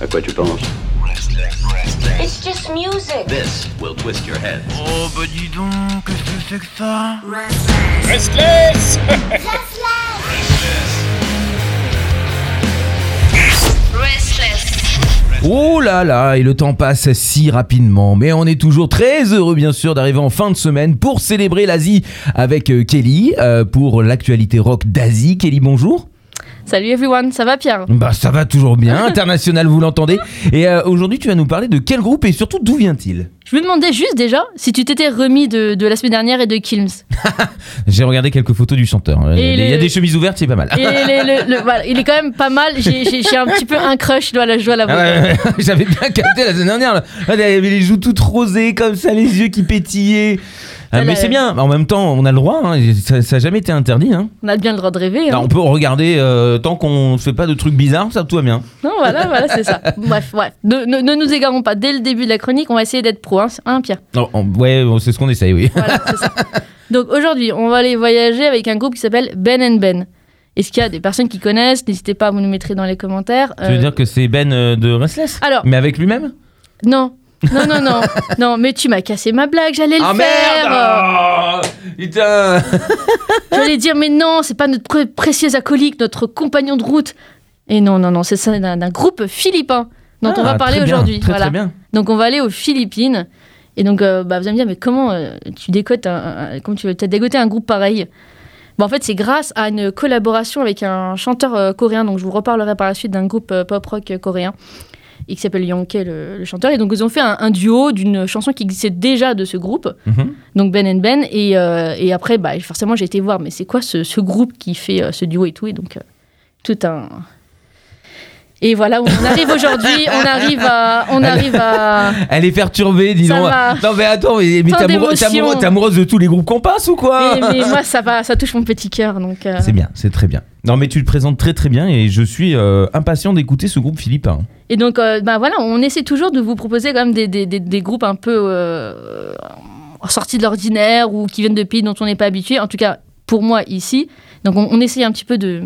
À quoi tu penses It's just music. This will twist your head. Oh bah dis donc, qu'est-ce que c'est que ça Restless Restless. Oh là là, et le temps passe si rapidement, mais on est toujours très heureux bien sûr d'arriver en fin de semaine pour célébrer l'Asie avec euh, Kelly euh, pour l'actualité rock d'Asie. Kelly, bonjour. Salut everyone, ça va Pierre? Bah ça va toujours bien, international vous l'entendez. Et euh, aujourd'hui tu vas nous parler de quel groupe et surtout d'où vient-il? Je me demandais juste déjà si tu t'étais remis de, de la semaine dernière et de Kilms. J'ai regardé quelques photos du chanteur. Il y a- Et il y a des chemises ouvertes, c'est pas mal. Et les- le- le- voilà, il est quand même pas mal. J'ai j'ai- j'ai un petit peu un crush, je dois la- Ah l'avouer. ouais, ouais, J'avais bien capté la semaine dernière. là. Là, Il y avait les joues toutes rosées comme ça, les yeux qui pétillaient. Ah, mais c'est bien, en même temps on a le droit, hein, ça n'a jamais été interdit. Hein. On a bien le droit de rêver. Non, Hein. on peut regarder euh, tant qu'on ne fait pas de trucs bizarres, ça tout va bien. Non, voilà, voilà, c'est ça. Bref, ouais. Ne, ne- ne nous égarons pas. Dès le début de la chronique, on va essayer d'être pro, hein, Pierre. Non, on- ouais, c'est ce qu'on essaye, oui. Voilà, c'est ça. Donc aujourd'hui, on va aller voyager avec un groupe qui s'appelle Ben and Ben. Est-ce qu'il y a des personnes qui connaissent? N'hésitez pas à vous nous mettre dans les commentaires. Tu veux Euh, dire que c'est Ben euh, de Restless? Alors, Mais avec lui-même? Non. Non, non, non. non, mais tu m'as cassé ma blague, j'allais le Ah faire. merde oh, Putain J'allais dire, mais non, c'est pas notre pré- précieux acolyte, notre compagnon de route. Et non, non, non, c'est ça d'un groupe philippin dont on va Ah, parler aujourd'hui. Voilà. Donc on va aller aux Philippines. Et donc euh, bah, vous allez me dire, mais comment euh, tu décotes un, un- comment tu as dégoté un groupe pareil? Bon, en fait, c'est grâce à une collaboration avec un chanteur euh, coréen. Donc je vous reparlerai par la suite d'un groupe pop-rock euh, coréen. Et qui s'appelle Yonkei, le, le chanteur. Et donc ils ont fait un, un duo d'une chanson qui existait déjà de ce groupe Mhm. donc Ben and Ben. Et, euh, et après, bah, forcément, j'ai été voir, mais c'est quoi ce, ce groupe qui fait euh, ce duo et tout? Et donc, euh, tout un. Et voilà, où on arrive aujourd'hui, on arrive à. On arrive à... Elle est perturbée, dis donc. Non mais attends, mais, mais t'es amoureuse de tous les groupes qu'on passe ou quoi mais, mais moi, ça va, ça touche mon petit cœur. Donc, euh, C'est bien, c'est très bien. Non mais tu le présentes très très bien et je suis euh, impatient d'écouter ce groupe philippin. Et donc, euh, bah, voilà, on essaie toujours de vous proposer quand même des, des, des, des groupes un peu euh, sortis de l'ordinaire ou qui viennent de pays dont on n'est pas habitué. En tout cas, pour moi, ici. Donc, on, on essaye un petit peu de,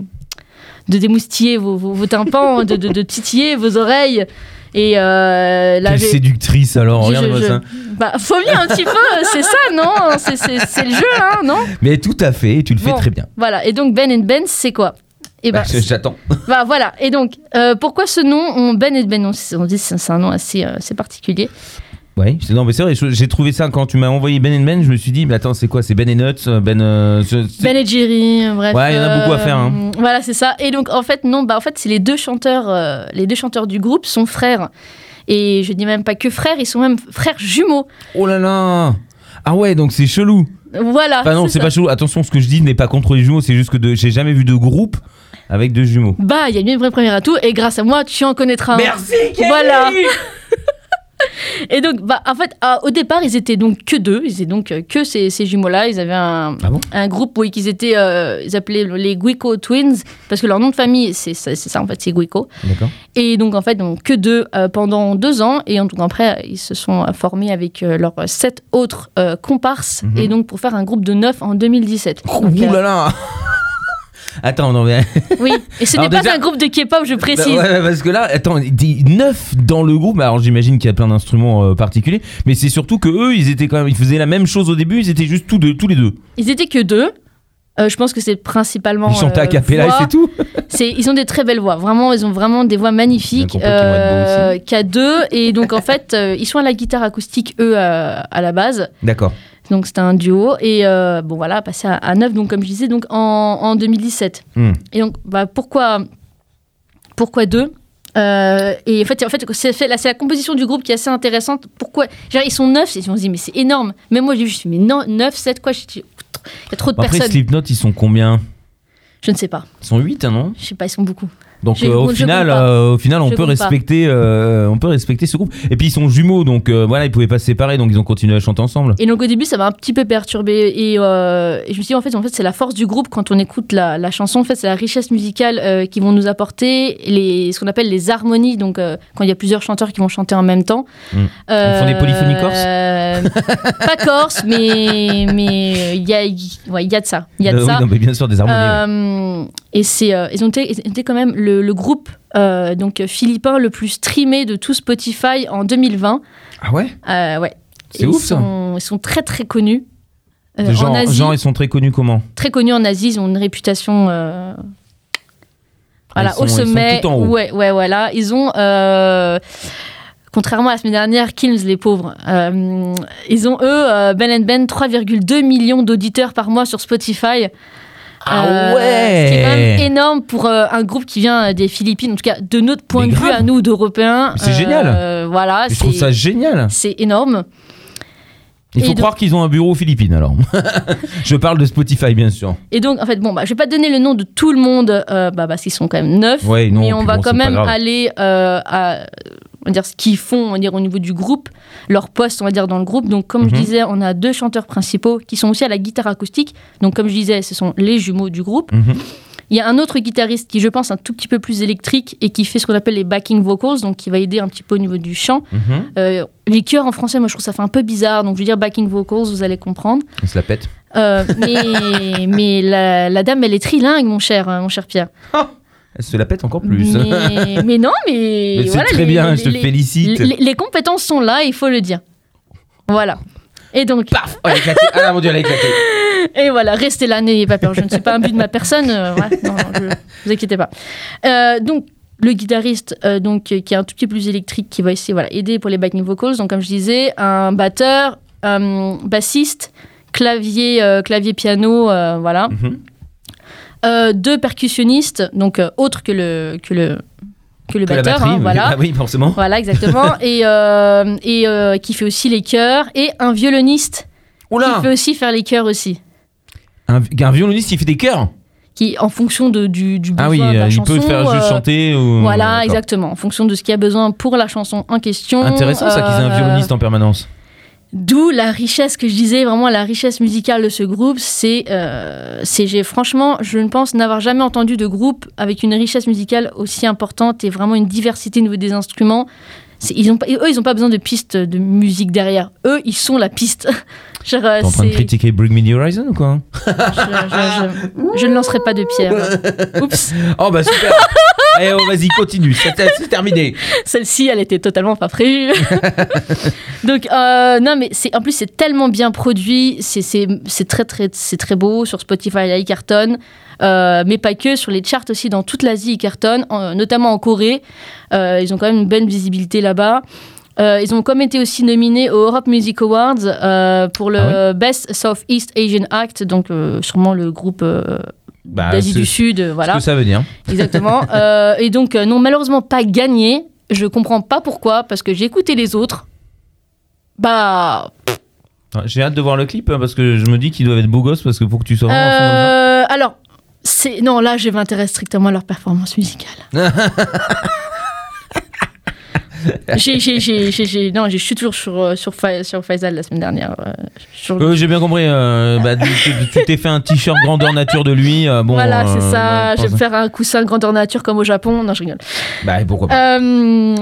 de démoustiller vos, vos, vos tympans, de, de, de titiller vos oreilles. Et euh, là, Quelle séductrice alors, regarde-moi ça. Bah, faut bien un petit peu, c'est ça, non? C'est- le jeu, hein, non? Mais tout à fait, et tu le fais Bon. très bien. Voilà, et donc Ben and Ben, c'est quoi? Et bah, Bah, J'attends. bah, voilà, et donc, euh, pourquoi ce nom on, Ben and Ben, on, on dit c'est un nom assez, euh, assez particulier. Ouais, c'est- non mais c'est vrai, j'ai trouvé ça quand tu m'as envoyé Ben Ben, je me suis dit, mais attends, c'est quoi C'est Ben et Nuts Ben. euh, je- c'est- Ben et Jerry, euh, bref. Ouais, il y en a beaucoup à faire, hein. Voilà, c'est ça. Et donc, en fait, non, bah, en fait, c'est les deux chanteurs, euh, les deux chanteurs du groupe sont frères. Et je dis même pas que frères, ils sont même frères jumeaux. Oh là là Ah ouais, donc c'est chelou. Voilà. Enfin non, c'est pas chelou. Attention, ce que je dis n'est pas contre les jumeaux, c'est juste que de- j'ai jamais vu de groupe avec deux jumeaux. Bah, il y a une vraie première atout, et grâce à moi, tu en connaîtras un. Merci, Kelly Voilà. Et donc, bah, en fait, à- au départ, ils étaient donc que deux. Ils étaient donc euh, que ces, ces jumeaux-là. Ils avaient un, Ah bon? un groupe, oui, qu'ils étaient, euh, ils appelaient les Guico Twins, parce que leur nom de famille, c'est ça, c'est ça, en fait, c'est Guico. D'accord. Et donc, en fait, donc, que deux euh, pendant deux ans. Et donc, après, ils se sont euh, formés avec euh, leurs sept autres euh, comparses. Mhm. Et donc, pour faire un groupe de neuf en 2017. Donc, Ouh euh, là là Attends, non mais. oui. Et ce n'est pas déjà- un groupe de K-pop, je précise. Bah ouais, ouais, parce que là, attends, dit neuf dans le groupe. Alors j'imagine qu'il y a plein d'instruments euh, particuliers, mais c'est surtout que eux, ils étaient quand même, ils faisaient la même chose au début. Ils étaient juste tous, deux, tous les deux. Ils étaient que deux. Euh, je pense que c'est principalement. Ils chantaient euh, à cappella et voix. c'est tout. C'est, ils ont des très belles voix. Vraiment, ils ont vraiment des voix magnifiques. Qu'à deux. Et donc, en fait, euh, ils sont à la guitare acoustique, eux, à, à la base. D'accord. Donc, c'était un duo. Et euh, bon, voilà, passé à, à neuf, donc, comme je disais, donc, en, en 2017. Hmm. Et donc, bah, pourquoi, pourquoi deux Euh, et en fait, en fait c'est, c'est la composition du groupe qui est assez intéressante. Pourquoi genre, Ils sont neuf, et on se dit, mais c'est énorme. Mais moi, je me suis dit, mais non, neuf, sept, quoi dis, Il y a trop de Après, personnes. Slipknot, ils sont combien? Je ne sais pas. Ils sont 8, non? Je sais pas, ils sont beaucoup. Donc euh, au final, euh, au final, on Je peut respecter, euh, on peut respecter ce groupe. Et puis ils sont jumeaux, donc voilà, ils pouvaient pas se séparer, donc ils ont continué à chanter ensemble. Et donc au début, ça m'a un petit peu perturbé. Et, et je me suis dit, en fait, en fait c'est la force du groupe quand on écoute la, la chanson. En fait, c'est la richesse musicale qu'ils vont nous apporter, les, ce qu'on appelle les harmonies. Donc quand il y a plusieurs chanteurs qui vont chanter en même temps. Mm. Euh, Ils font des polyphonies corses Pas corse, mais mais il y a, il- ouais, y a de ça. Il y a de Euh, oui, ça. non, mais bien sûr des harmonies. ouais. euh, et c'est, euh, ils ont été, quand même le, le groupe euh, donc philippin le plus streamé de tout Spotify en 2020. Ah ouais? Euh, ouais. C'est ouf, ça. Ils sont très très connus. Euh, genre, en Asie, genre, ils sont très connus comment? Très connus en Asie, ils ont une réputation. euh, voilà, Ils sont- au ils sont sommet. tout en haut. Ouais, ouais, voilà. Ils ont. euh, Contrairement à la semaine dernière, Kills les pauvres, euh, ils ont eux, euh, Ben Ben, 3,2 millions d'auditeurs par mois sur Spotify. Ah Euh, ouais Ce qui est quand même énorme pour un groupe qui vient des Philippines, en tout cas de notre point Mais de vue à nous d'Européens. C'est génial. Voilà, Je trouve c'est- ça génial. c'est énorme. Il faut donc- croire qu'ils ont un bureau aux Philippines alors. Je parle de Spotify bien sûr. Et donc, en fait, bon, bah, je vais pas donner le nom de tout le monde, euh, bah, parce qu'ils sont quand même neuf. Ouais, non, mais on va bon, quand c'est même aller euh, à on va dire, ce qu'ils font on va dire, au niveau du groupe, leur poste on va dire, dans le groupe. Donc, comme je Mhm. disais, on a deux chanteurs principaux qui sont aussi à la guitare acoustique. Donc, comme je disais, ce sont les jumeaux du groupe. Mhm. Il y a un autre guitariste qui, je pense, est un tout petit peu plus électrique et qui fait ce qu'on appelle les backing vocals, donc qui va aider un petit peu au niveau du chant. Mhm. Euh, les chœurs en français, moi je trouve ça fait un peu bizarre, donc je veux dire backing vocals, vous allez comprendre. On se la pète. Euh, mais mais la, la dame, elle est trilingue, mon cher, mon cher Pierre. Elle se la pète encore plus. Mais, mais non, mais. Mais c'est voilà, très les- bien, les- je te les- félicite. Les, compétences sont là, il faut le dire. Voilà. Et donc, Paf Oh, elle a éclaté. Ah mon dieu, elle a éclaté. et voilà, restez là, n'ayez pas peur. Je ne suis pas un but de ma personne. euh, ouais, non, non, je- vous inquiétez pas. Euh, donc, le guitariste, euh, donc, euh, qui est un tout petit peu plus électrique, qui va essayer voilà, aider pour les backing vocals. Donc, comme je disais, un batteur, un bassiste, clavier, euh, clavier piano, euh, voilà. Mhm. Euh, deux percussionnistes, donc euh, autres que le, que le, que le Que batteur, batterie, hein, voilà. Ah oui, forcément. Voilà, exactement. et euh, et euh, qui fait aussi les chœurs. Et un violoniste Oula qui peut aussi faire les chœurs aussi. un, un violoniste, il fait des chœurs. Qui, en fonction de, du, du besoin Ah oui, de la euh, il chanson, peut faire juste euh, chanter. Ou... Voilà, exactement. En fonction de ce qu'il y a besoin pour la chanson en question. Intéressant ça qu'ils aient un Euh, violoniste en permanence. D'où la richesse que je disais, vraiment la richesse musicale de ce groupe. C'est, euh, c'est j'ai, franchement, je ne pense n'avoir jamais entendu de groupe avec une richesse musicale aussi importante et vraiment une diversité au niveau des instruments. C'est- ils ont, pas- eux, ils n'ont pas besoin de pistes de musique derrière. Eux, ils sont la piste. Genre, euh, T'es en train de critiquer Bring Me the Horizon ou quoi je, je- je- je ne lancerai pas de pierre. Oups, Oh bah super Allez, oh, vas-y, continue, c'est terminé. celle-ci, elle était totalement pas prévue. Donc, euh, non, mais c'est, en plus, c'est tellement bien produit. C'est, très, très, c'est très beau. Sur Spotify, il cartonne. Euh, mais pas que, sur les charts aussi, dans toute l'Asie, ils cartonnent, en- notamment en Corée. Euh, ils ont quand même une bonne visibilité là-bas. Euh, ils ont comme été aussi nominés aux Europe Music Awards euh, pour le Ah Best Southeast Asian Act, donc euh, sûrement le groupe Bah, d'Asie du Sud, euh, Ce voilà. que ça veut dire. Exactement. Euh, et donc, euh, non, malheureusement, pas gagné. Je comprends pas pourquoi, parce que j'ai écouté les autres. Bah. Ah, J'ai hâte de voir le clip hein, parce que je me dis qu'ils doivent être beaux gosses parce que pour que tu sois vraiment euh, alors, c'est. Non, là, je m'intéresse strictement à leur performance musicale. j'ai, non, je suis toujours sur, euh, sur, sur Faisal la semaine dernière. euh, sur- Euh, J'ai bien compris. euh, bah, tu t'es fait un t-shirt grandeur nature de lui. euh, bon, voilà, c'est ça. je vais me faire un coussin grandeur nature comme au Japon. Non, je rigole. Bah pourquoi pas.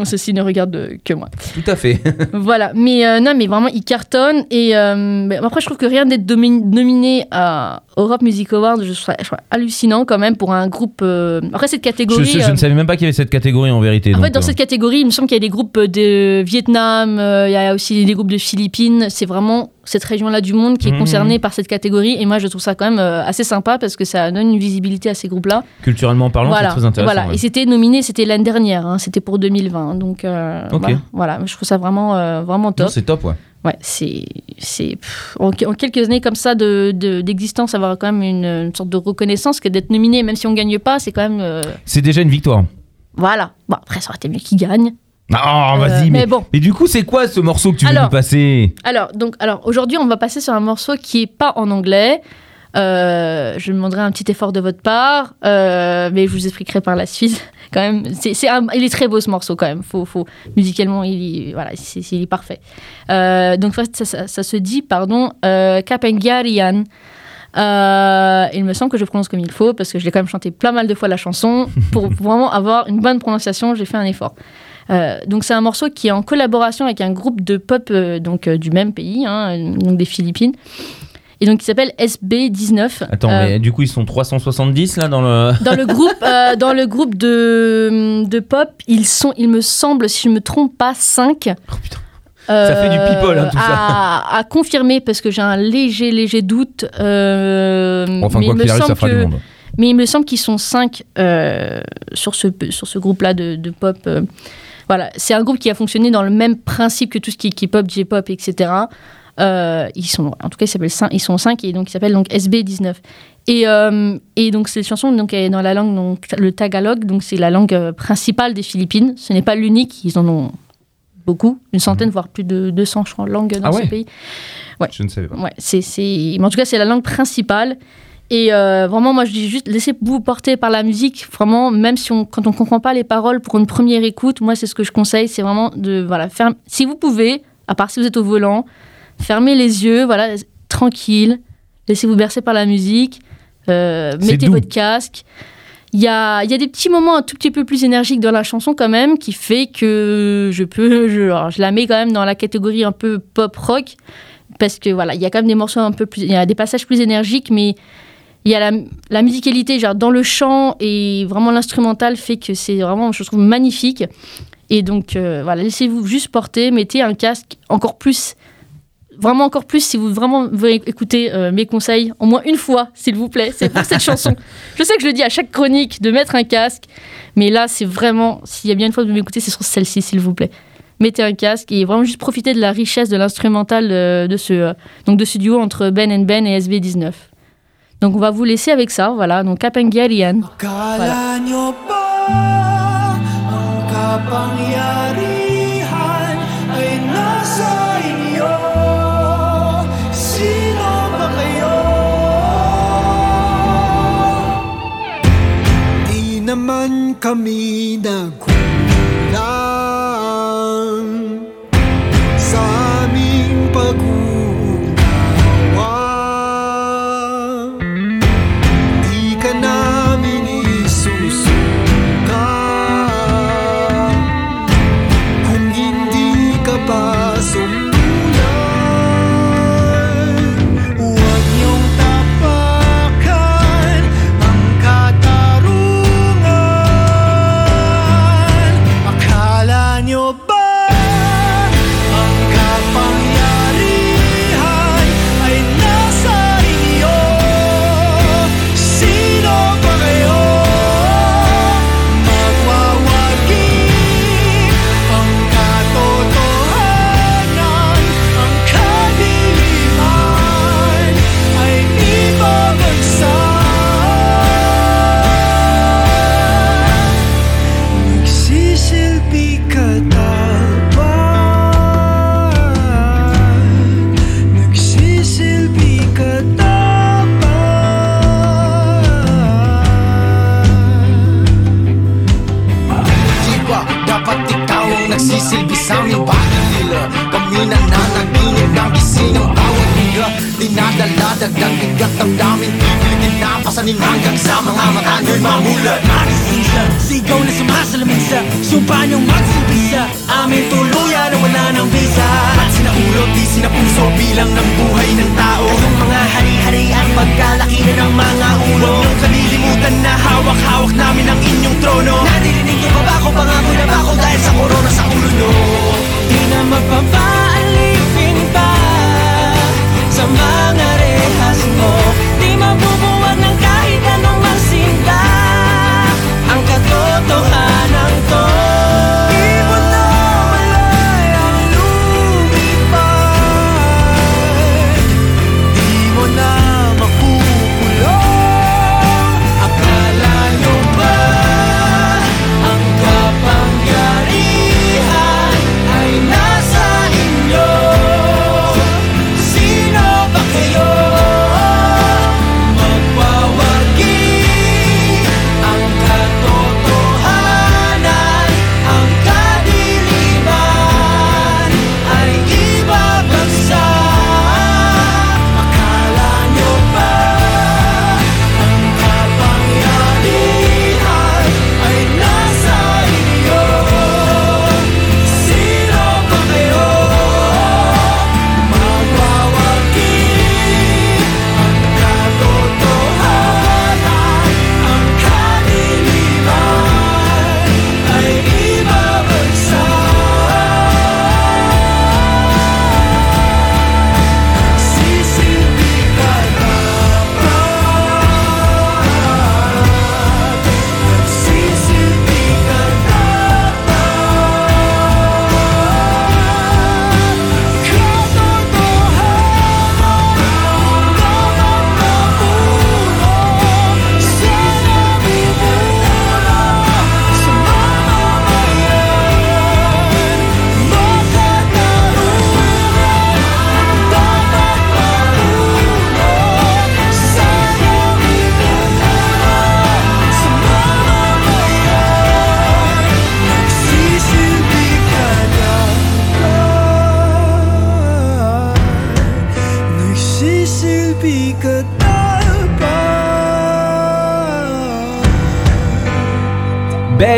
Ceci ne regarde que moi. Tout à fait. Voilà, mais non, mais vraiment, il cartonne. Et après, je trouve que rien d'être domi- nominé à Europe Music Awards, je trouve, hallucinant quand même pour un groupe. euh, Après, cette catégorie. je euh, ne savais même pas qu'il y avait cette catégorie en vérité. en donc, fait, dans euh, cette catégorie, il me semble qu'il y a des groupes de Vietnam, euh, il y a aussi des groupes de Philippines. C'est vraiment cette région-là du monde qui est Mhm. concernée par cette catégorie. Et moi, je trouve ça quand même euh, assez sympa parce que ça donne une visibilité à ces groupes-là. culturellement parlant, voilà. c'est très intéressant. voilà. ouais. Et c'était nominé, c'était l'année dernière, hein, c'était pour 2020. Donc, euh, voilà. Je trouve ça vraiment, euh, vraiment top. C'est top, ouais. Ouais, c'est. en, en quelques années comme ça de- de- d'existence, avoir quand même une, une sorte de reconnaissance que d'être nominé, même si on gagne pas, c'est quand même. euh, C'est déjà une victoire. voilà. Bon, après, ça aurait été mieux qu'il gagne. Ah, Euh, vas-y, mais, mais bon. mais du coup, c'est quoi ce morceau que tu veux Alors, nous passer? Alors, donc, alors aujourd'hui, on va passer sur un morceau qui est pas en anglais. Euh, je demanderai un petit effort de votre part, euh, mais je vous expliquerai par la suite. Quand même, c'est, un- il est très beau ce morceau quand même. Faut, faut, musicalement, il, est- voilà, c'est, il est parfait. Euh, donc ça, ça- ça- ça se dit, pardon, euh, Kapengarian. Euh, il me semble que je prononce comme il faut parce que je l'ai quand même chanté plein mal de fois la chanson pour vraiment avoir une bonne prononciation. J'ai fait un effort. Euh, donc c'est un morceau qui est en collaboration avec un groupe de pop euh, donc euh, du même pays, hein, donc des Philippines. Et donc, il s'appelle SB19. Attends, Euh, mais du coup, ils sont 370 là dans le. dans le groupe, euh, dans le groupe de, de pop, ils sont, il me semble, si je me trompe pas, 5. Oh putain. Ça fait du people, hein, tout ça. à, à confirmer, parce que j'ai un léger, léger doute. euh, Enfin, mais quoi il qu'il arrive, ça fera que- du monde. mais il me semble qu'ils sont cinq euh, sur ce, sur ce groupe-là de, de pop. euh. Voilà, c'est un groupe qui a fonctionné dans le même principe que tout ce qui est K-pop, J-pop, etc. Euh, ils sont, en tout cas, ils, s'appellent cin- ils sont cinq et donc ils s'appellent donc SB19. Et, euh, et donc cette chanson donc, est dans la langue, donc, le tagalog, donc c'est la langue euh, principale des Philippines. Ce n'est pas l'unique, ils en ont beaucoup, une centaine, voire plus de 200 ch- langues dans Ah ce ouais pays. Je ne savais pas. Ouais, c'est, c'est... Mais en tout cas, c'est la langue principale. Et euh, vraiment, moi, je dis juste, laissez-vous porter par la musique. Vraiment, même si on, quand on comprend pas les paroles pour une première écoute, moi, c'est ce que je conseille, c'est vraiment de, voilà, faire, si vous pouvez, à part si vous êtes au volant, fermez les yeux, voilà, tranquille, laissez-vous bercer par la musique, euh, mettez doux. votre casque. Il y a, y a des petits moments un tout petit peu plus énergiques dans la chanson quand même, qui fait que je peux, je, alors, je la mets quand même dans la catégorie un peu pop rock, parce que voilà, il y a quand même des morceaux un peu plus, il y a des passages plus énergiques, mais il y a la, la musicalité, genre dans le chant et vraiment l'instrumental fait que c'est vraiment, je trouve, magnifique. Et donc euh, voilà, laissez-vous juste porter, mettez un casque encore plus, vraiment encore plus si vous vraiment voulez écouter euh, mes conseils, au moins une fois, s'il vous plaît. C'est pour cette chanson. Je sais que je le dis à chaque chronique de mettre un casque, mais là c'est vraiment, s'il y a bien une fois de m'écouter, c'est sur celle-ci, s'il vous plaît. Mettez un casque et vraiment juste profitez de la richesse de l'instrumental euh, de ce euh, donc de ce duo entre Ben and Ben et SB19. Donc on va vous laisser avec ça, voilà. Donc Kapengarian. Akala naman kami nagkulang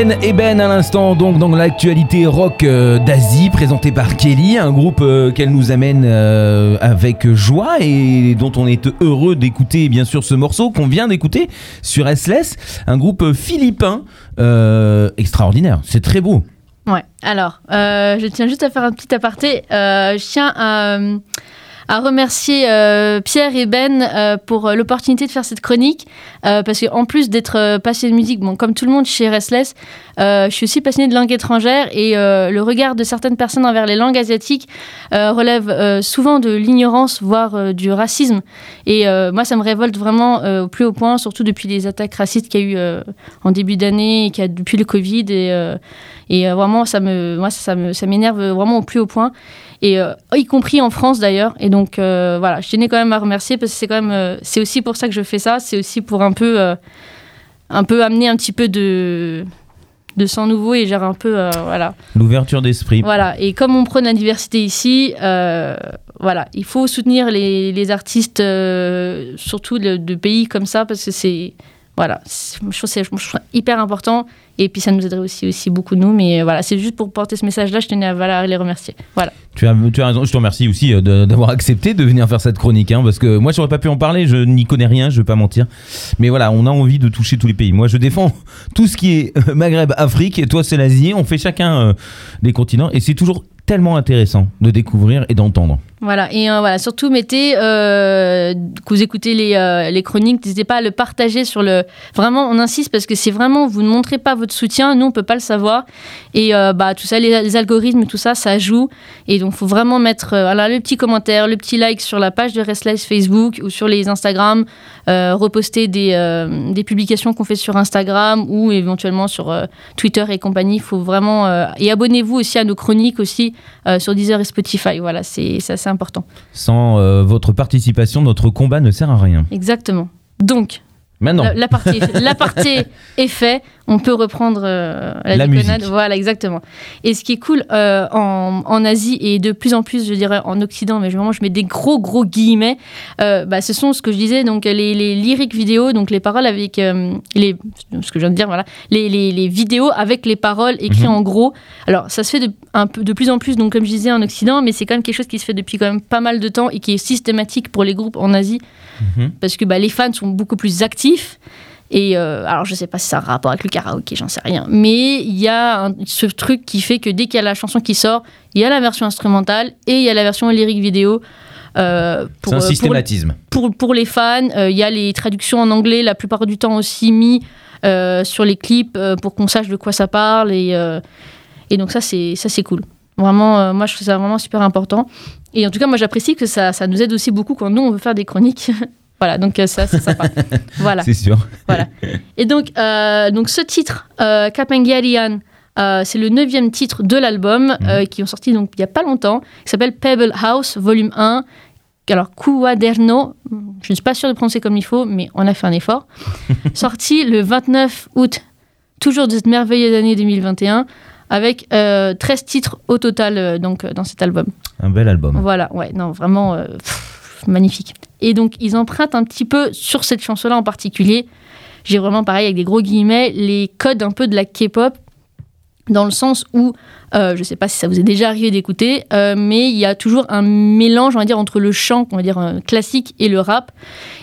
Ben à l'instant, donc dans l'actualité rock euh, d'Asie, présentée par Kelly, un groupe euh, qu'elle nous amène euh, avec joie et dont on est heureux d'écouter bien sûr ce morceau qu'on vient d'écouter sur SLS, un groupe philippin extraordinaire, c'est très beau. Ouais, alors, je tiens juste à faire un petit aparté. Tiens à remercier euh, Pierre et Ben euh, pour l'opportunité de faire cette chronique. euh, parce qu'en plus d'être euh, passionné de musique, bon, comme tout le monde chez Restless, euh, je suis aussi passionné de langue étrangère et euh, le regard de certaines personnes envers les langues asiatiques euh, relève euh, souvent de l'ignorance, voire euh, du racisme. Et euh, moi, ça me révolte vraiment euh, au plus haut point, surtout depuis les attaques racistes qu'il y a eu euh, en début d'année et qu'il y a depuis le Covid. Et, euh, euh, vraiment, ça me, ça, ça m'énerve vraiment au plus haut point. Et euh, y compris en France d'ailleurs. Et donc euh, voilà, je tenais quand même à remercier parce que c'est quand même, euh, c'est aussi pour ça que je fais ça. C'est aussi pour un peu, un peu amener un petit peu de, de sang nouveau et genre un peu, voilà. L'ouverture d'esprit. Voilà, et comme on prône la diversité ici, voilà, il faut soutenir les, les artistes, surtout de, de pays comme ça, parce que c'est, voilà, je trouve je trouve hyper important, et puis ça nous aiderait aussi, aussi beaucoup nous, mais euh, voilà, c'est juste pour porter ce message-là, je tenais à, voilà, les remercier. Voilà. Tu as, tu as raison, je te remercie aussi euh, d'avoir accepté de venir faire cette chronique, hein, parce que moi j'aurais pas pu en parler, je n'y connais rien, je vais pas mentir. Mais voilà, on a envie de toucher tous les pays. Moi je défends tout ce qui est euh, Maghreb, Afrique, et toi c'est l'Asie, on fait chacun des continents, et c'est toujours tellement intéressant de découvrir et d'entendre. Voilà, et euh, voilà, surtout mettez, euh, que vous écoutez les, euh, les chroniques, n'hésitez pas à le partager sur le... Vraiment, on insiste parce que c'est vraiment, vous ne montrez pas votre soutien, nous on peut pas le savoir. Et euh, bah, tout ça, les, algorithmes, tout ça, ça joue. Et donc, il faut vraiment mettre voilà, le petit commentaire, le petit like sur la page de Restless Facebook ou sur les Instagram, reposter des, des publications qu'on fait sur Instagram ou éventuellement sur Twitter et compagnie. Il faut vraiment... et abonnez-vous aussi à nos chroniques aussi sur Deezer et Spotify. Voilà, c'est c'est important. Sans euh, votre participation, notre combat ne sert à rien. Exactement. Donc, Maintenant, la, la partie, la partie est faite, on peut reprendre euh, la, La déconnade. Voilà, exactement. Et ce qui est cool euh, en, en Asie et de plus en plus, je dirais en Occident, mais vraiment je mets des gros gros guillemets, euh, bah, ce sont ce que je disais, donc les, les lyriques vidéos, donc les paroles avec les, ce que je viens de dire, voilà, les, les, les vidéos avec les paroles écrites Mhm. en gros. Alors ça se fait de, un peu, de plus en plus, donc comme je disais en Occident, mais c'est quand même quelque chose qui se fait depuis quand même pas mal de temps et qui est systématique pour les groupes en Asie Mhm. parce que bah, les fans sont beaucoup plus actifs. Et euh, alors, je sais pas si ça a un rapport avec le karaoké, j'en sais rien. Mais il y a un- ce truc qui fait que dès qu'il y a la chanson qui sort, il y a la version instrumentale et il y a la version lyrique vidéo. Euh, pour, un euh, pour- systématisme. pour, pour les fans, euh, il y a les traductions en anglais la plupart du temps aussi mis sur les clips pour qu'on sache de quoi ça parle. Et, et donc ça, c'est ça c'est cool. Vraiment, euh, moi, je trouve ça vraiment super important. Et en tout cas, moi, j'apprécie que ça, ça nous aide aussi beaucoup quand nous, on veut faire des chroniques. voilà, donc euh, ça, c'est sympa. voilà. C'est sûr. Et donc, euh, donc ce titre, euh, euh, c'est le neuvième titre de l'album euh, qui ont sorti donc il y a pas longtemps, qui s'appelle Pebble House, volume 1. Alors, Cuaderno, je ne suis pas sûre de prononcer comme il faut, mais on a fait un effort. Sorti le 29 août, toujours de cette merveilleuse année 2021, avec euh, 13 titres au total donc, dans cet album. Un bel album. Voilà, ouais, non, vraiment pff, magnifique. Et donc, ils empruntent un petit peu sur cette chanson-là en particulier. J'ai vraiment pareil avec des gros guillemets les codes un peu de la K-pop dans le sens où euh, je sais pas si ça vous est déjà arrivé d'écouter, euh, mais il y a toujours un mélange, on va dire, entre le chant, on va dire euh, classique et le rap.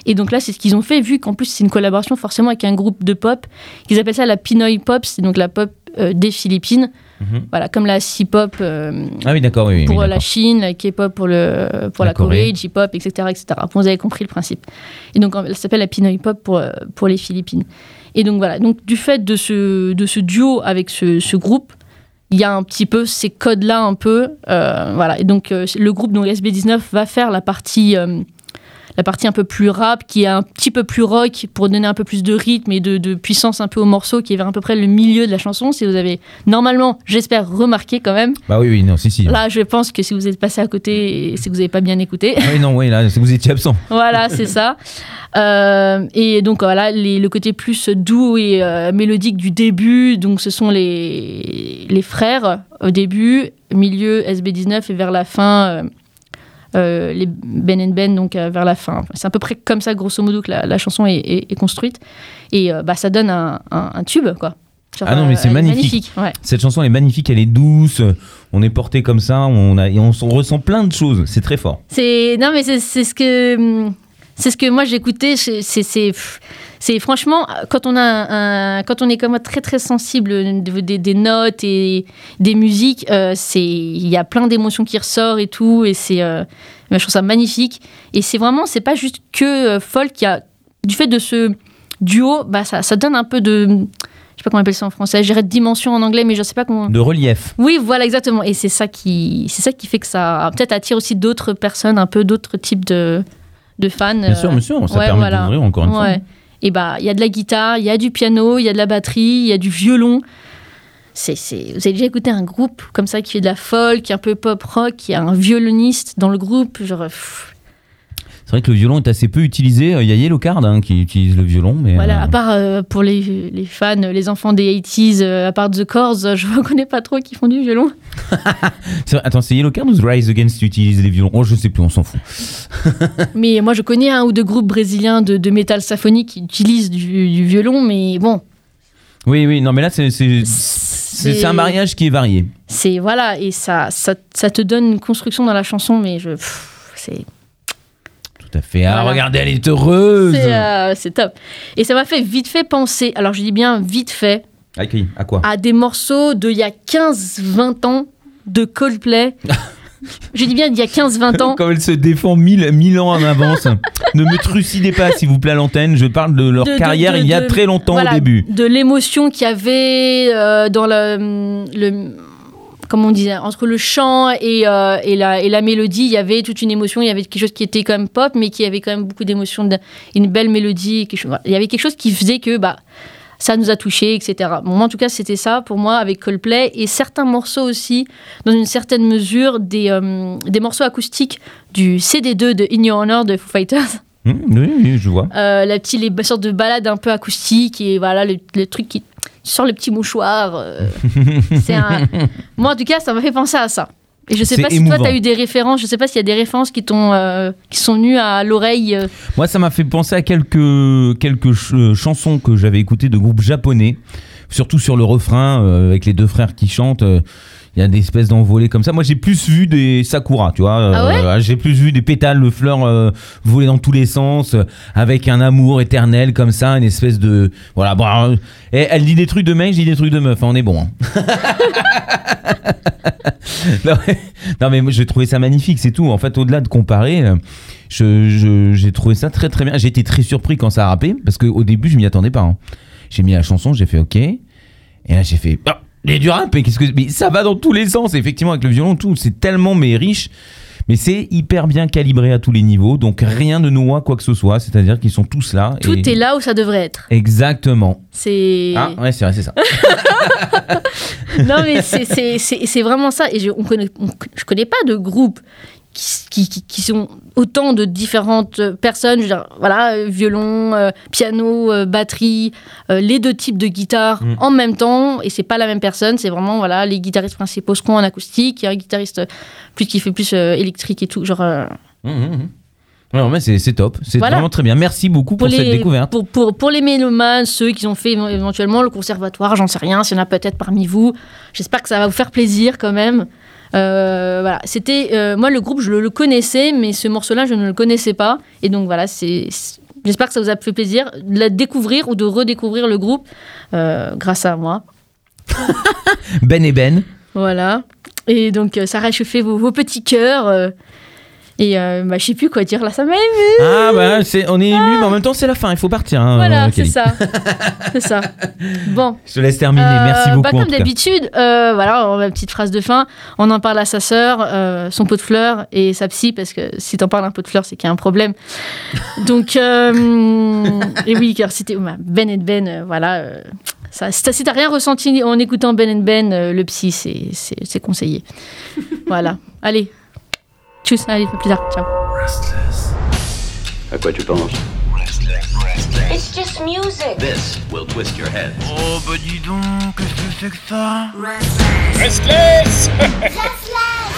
Et donc là, c'est ce qu'ils ont fait, vu qu'en plus c'est une collaboration forcément avec un groupe de pop. Ils appellent ça la Pinoy Pop, c'est donc la pop des Philippines. Mhm. Voilà, comme la C-pop euh, Ah oui, d'accord, oui. oui, pour oui, la. Chine, la K-pop pour, le, pour La la, Corée. J-pop, etc., etc. Bon, vous avez compris le principe. Et donc, elle s'appelle la Pinoy Pop pour, euh, pour les Philippines. Et donc, voilà. Donc, du fait de ce, de ce duo avec ce, ce groupe, il y a un petit peu ces codes-là, un peu. euh, voilà. Et donc, le groupe, donc SB19, va faire la partie. La partie un peu plus rap, qui est un petit peu plus rock pour donner un peu plus de rythme et de, de puissance un peu au morceau, qui est vers à peu près le milieu de la chanson. Si vous avez normalement, j'espère, remarqué quand même, Bah oui, oui, non, si, si. Là, je pense que si vous êtes passé à côté, c'est que vous n'avez pas bien écouté. Ah oui, non, oui, là, c'est que vous étiez absent. voilà, c'est ça. Euh, et donc, voilà, les- le côté plus doux et euh, mélodique du début. Donc, ce sont les, les frères au début, milieu SB19 et vers la fin, euh, euh, les Ben and Ben, donc euh, vers la fin. C'est à peu près comme ça, grosso modo, que la, la chanson est, est- est construite. Et euh, bah, ça donne un, un- un tube, quoi. Genre, Ah non, mais c'est magnifique. ouais. Cette chanson elle est magnifique, elle est douce, on est porté comme ça, on, a, et on, ressent plein de choses, c'est très fort. C'est non mais c'est c'est ce que hum, c'est ce que moi j'écoutais. C'est c'est franchement quand on a un, quand on est comme moi très très sensible des, des notes et des musiques, euh, c'est il y a plein d'émotions qui ressortent et tout et c'est euh, je trouve ça magnifique et c'est vraiment c'est pas juste que euh, folk. Y a du fait de ce duo, bah ça ça donne un peu de je sais pas comment on appelle ça en français. Je dirais de dimension en anglais, mais je sais pas comment. De relief. Oui, voilà, exactement. Et c'est ça qui, c'est ça qui fait que ça peut-être attire aussi d'autres personnes, un peu d'autres types de, de fans. Bien sûr, bien sûr, ça ouais, permet voilà. d'ouvrir encore une fois. Et bah, il y a de la guitare, il y a du piano, il y a de la batterie, il y a du violon. C'est, c'est... Vous avez déjà écouté un groupe comme ça qui fait de la folk, un peu pop rock, qui a un violoniste dans le groupe, genre. Vrai que le violon est assez peu utilisé, il y a Yellow Card hein, qui utilise le violon, mais... Voilà, euh, à part euh, pour les, les fans, les enfants des 80s, euh, à part The Corrs, je ne connais pas trop qui font du violon. c'est vrai- Attends, c'est Yellow Card ou Rise Against qui utilise les violons? Oh, je sais plus, on s'en fout. Mais moi, je connais un ou deux groupes brésiliens de, de métal symphonique qui utilisent du, du violon, mais bon. Oui, oui, non, mais là, c'est c'est- un mariage qui est varié. C'est voilà, et ça, ça, ça te donne une construction dans la chanson, mais je. C'est à fait. Ah, Voilà. regardez, elle est heureuse c'est, euh, c'est top. Et ça m'a fait vite fait penser, alors je dis bien vite fait, À qui? À quoi? à des morceaux de il y a 15-20 ans de Coldplay. je dis bien il y a 15-20 ans. Comme elle se défend mille, mille ans en avance. ne me trucidez pas, s'il vous plaît, à l'antenne. Je parle de leur de- carrière de- il y a très longtemps voilà, au début. De l'émotion qu'il y avait euh, dans le, le. Comment on disait Entre le chant et, euh, et, la, et la mélodie, il y avait toute une émotion. Il y avait quelque chose qui était quand même pop, mais qui avait quand même beaucoup d'émotion. de- Une belle mélodie. quelque chose- voilà. Il y avait quelque chose qui faisait que. Bah, ça nous a touchés, etc. Bon, moi, en tout cas, c'était ça pour moi avec Coldplay et certains morceaux aussi, dans une certaine mesure, des, euh, des morceaux acoustiques du CD2 de In Your Honor de Foo Fighters. Hum, oui, oui, je vois. Euh, la petite les sortes de balades un peu acoustiques et voilà le, le truc qui sort le petit mouchoir euh, c'est un... moi en tout cas ça m'a fait penser à ça et je sais C'est pas si émouvant. toi tu as eu des références je sais pas s'il y a des références qui t'ont euh, qui sont venues à l'oreille euh. Moi, ça m'a fait penser à quelques, quelques ch- chansons que j'avais écoutées de groupes japonais, surtout sur le refrain, euh, avec les deux frères qui chantent. euh, Il y a des espèces d'envolées comme ça. Moi, j'ai plus vu des sakura, tu vois. Ah ouais euh, j'ai plus vu des pétales de fleurs euh, voler dans tous les sens, euh, avec un amour éternel comme ça, une espèce de. Voilà. Bon, alors, euh, et elle dit des trucs de mec, je dis des trucs de meuf. hein, on est bon. hein. non, mais, non, mais moi, j'ai trouvé ça magnifique, c'est tout. En fait, au-delà de comparer, je- je- j'ai trouvé ça très très bien. J'ai été très surpris quand ça a rappé, parce qu'au début, je m'y attendais pas. hein. J'ai mis la chanson, j'ai fait OK. Et là, j'ai fait. Ah, a du rap, mais qu'est-ce que. Mais ça va dans tous les sens, effectivement, avec le violon, tout. C'est tellement mais riche. Mais c'est hyper bien calibré à tous les niveaux, donc rien ne noie quoi que ce soit. C'est-à-dire qu'ils sont tous là. tout et- est là où ça devrait être Exactement. c'est Ah, ouais, c'est vrai, c'est ça. non mais c'est- vraiment ça et je on connaît on- je connais pas de groupe qui, qui, qui- qui sont autant de différentes personnes, je veux dire, voilà, violon, euh, piano, euh, batterie, euh, les deux types de guitare Mm. en même temps, et c'est pas la même personne, c'est vraiment voilà les guitaristes principaux seront en acoustique, il y a un guitariste plus qui fait plus électrique et tout, genre hum, hum. Ouais, mais c'est top, c'est Voilà. vraiment très bien. Merci beaucoup pour, pour cette les découverte. pour, pour, pour les mélomanes, ceux qui ont fait éventuellement le conservatoire, j'en sais rien, s'il y en a peut-être parmi vous, j'espère que ça va vous faire plaisir quand même. Euh, voilà, c'était euh, moi le groupe, je le, le connaissais, mais ce morceau-là, je ne le connaissais pas, et donc voilà, c'est j'espère que ça vous a fait plaisir de la découvrir ou de redécouvrir le groupe euh, grâce à moi. Ben et Ben. Voilà, et donc ça a réchauffé vos, vos petits cœurs. euh, et euh, bah, je sais plus quoi dire là, ça m'a ému. Ah bah c'est, on est ému, mais en même temps c'est la fin, il faut partir. hein, Voilà, euh, c'est ça, c'est ça. Bon. Je te laisse terminer, Euh, merci bah, beaucoup. en comme d'habitude, euh, voilà, on a une petite phrase de fin. On en parle à sa sœur, euh, son pot de fleurs et sa psy, parce que si t'en parles un pot de fleurs, c'est qu'il y a un problème. Donc, euh, et oui, car c'était bah, Ben et Ben, euh, voilà. euh, ça, si t'as rien ressenti en écoutant Ben Ben, euh, le psy, c'est- c'est c'est conseillé. voilà. Allez. Tchuss, allez, à plus tard. Ciao. À quoi tu penses? It's just music. This will twist your head. Oh bah dis donc, qu'est-ce que c'est que ça? Restless